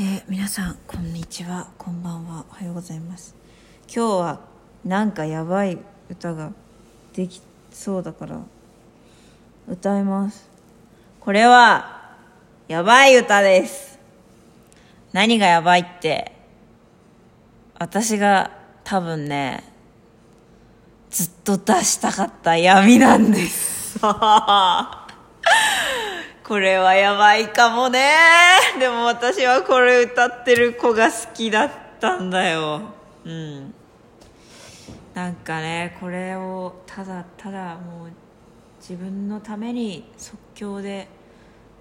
えー皆さんこんにちは。こんばんは。おはようございます。今日はなんかやばい歌ができそうだから歌います。これはやばい歌です。何がやばいって私が多分ねずっと出したかった闇なんです。これはやばいかもね。でも私はこれ歌ってる子が好きだったんだよ。うん。なんかねこれをただただもう自分のために即興で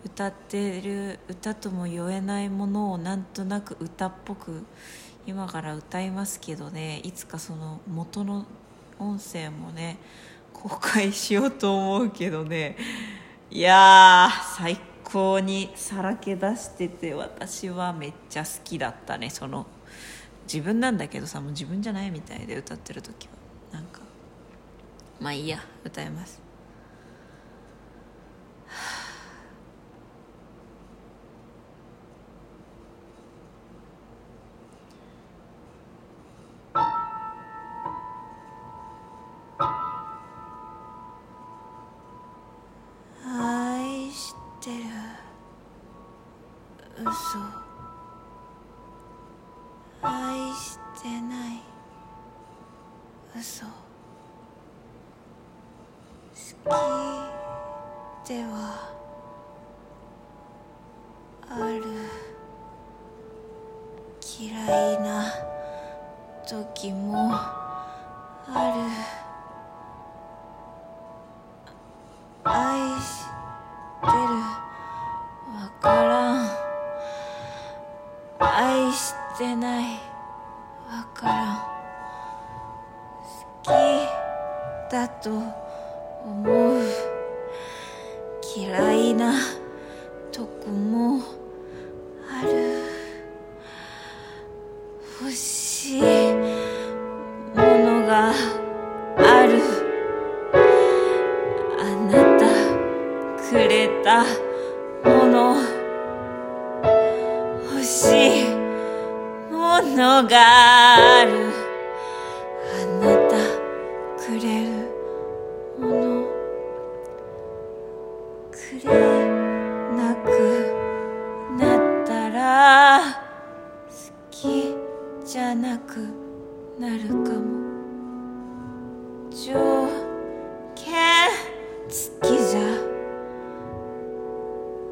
歌ってる歌とも言えないものをなんとなく歌っぽく今から歌いますけどね。いつかその元の音声もね公開しようと思うけどね。いやー最高にさらけ出してて私はめっちゃ好きだったね。その自分なんだけどさもう自分じゃないみたいで歌ってる時は。なんかまあいいや歌えます。嘘。愛してない。嘘。好きではある。嫌いな時もある。してない。わからん。好きだと思う。嫌いなとこもある。欲しいものがある。あなたくれたがある。あなたくれるものくれなくなったら好きじゃなくなるかも。条件付きじゃ。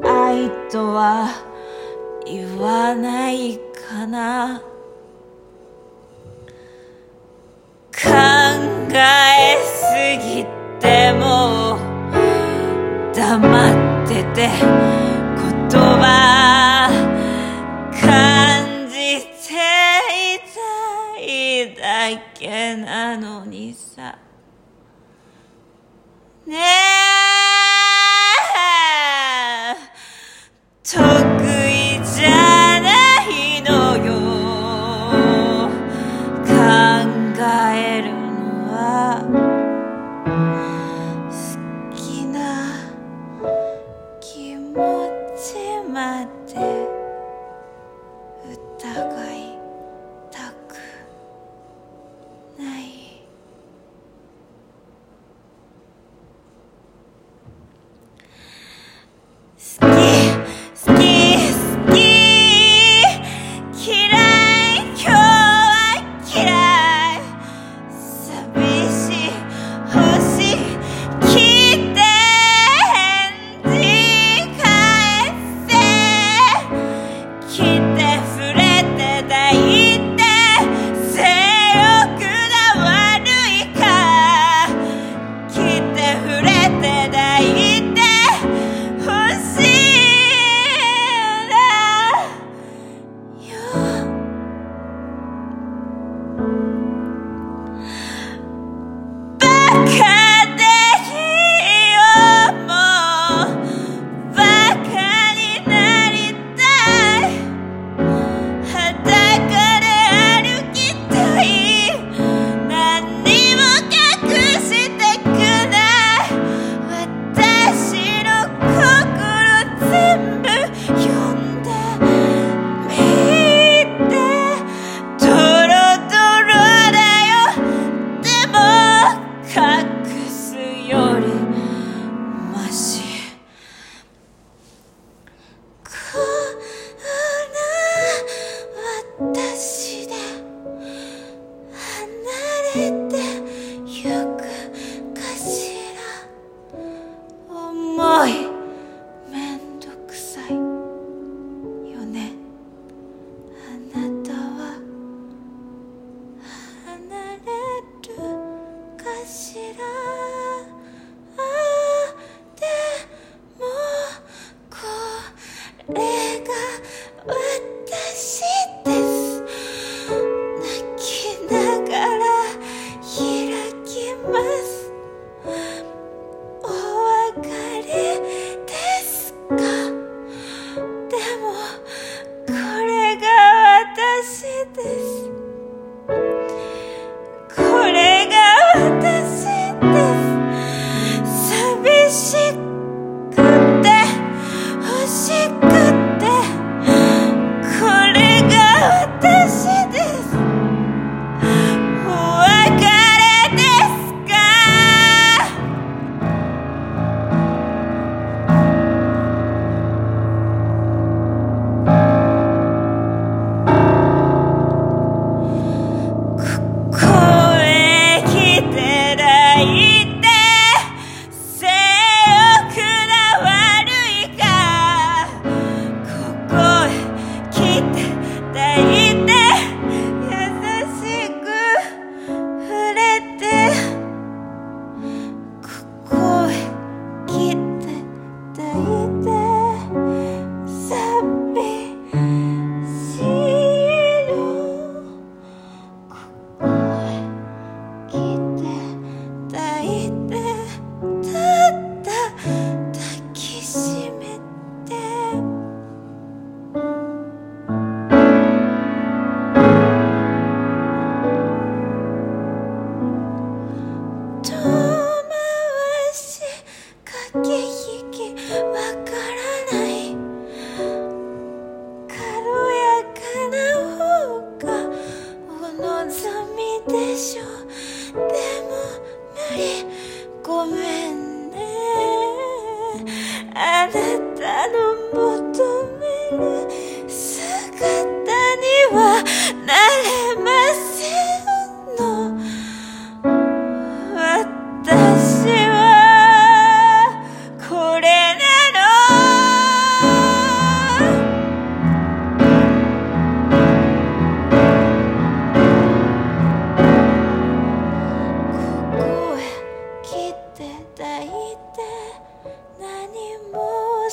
愛とは言わないかな。考えすぎても黙ってて言葉感じていたいだけなのにさ。ねえ。めて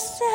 just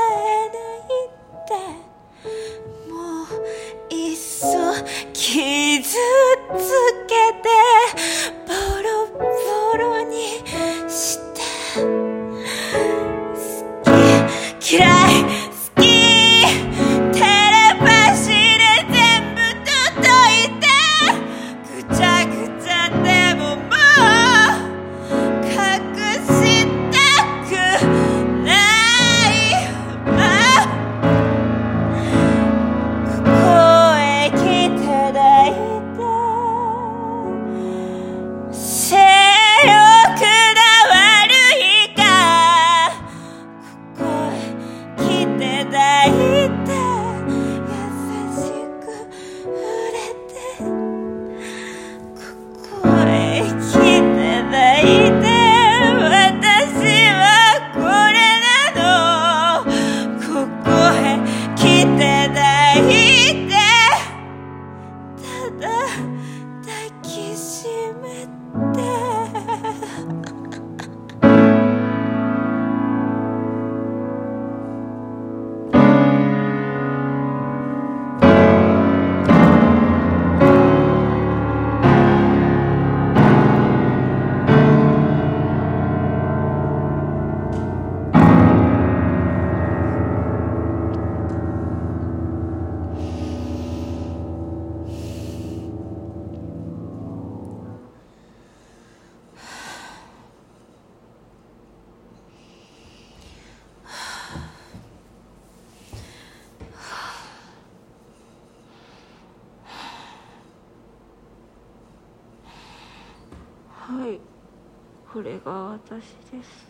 これが私です。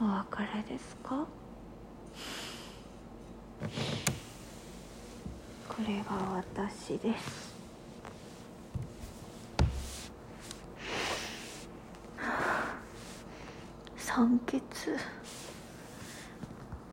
お別れですか？これが私です。酸欠？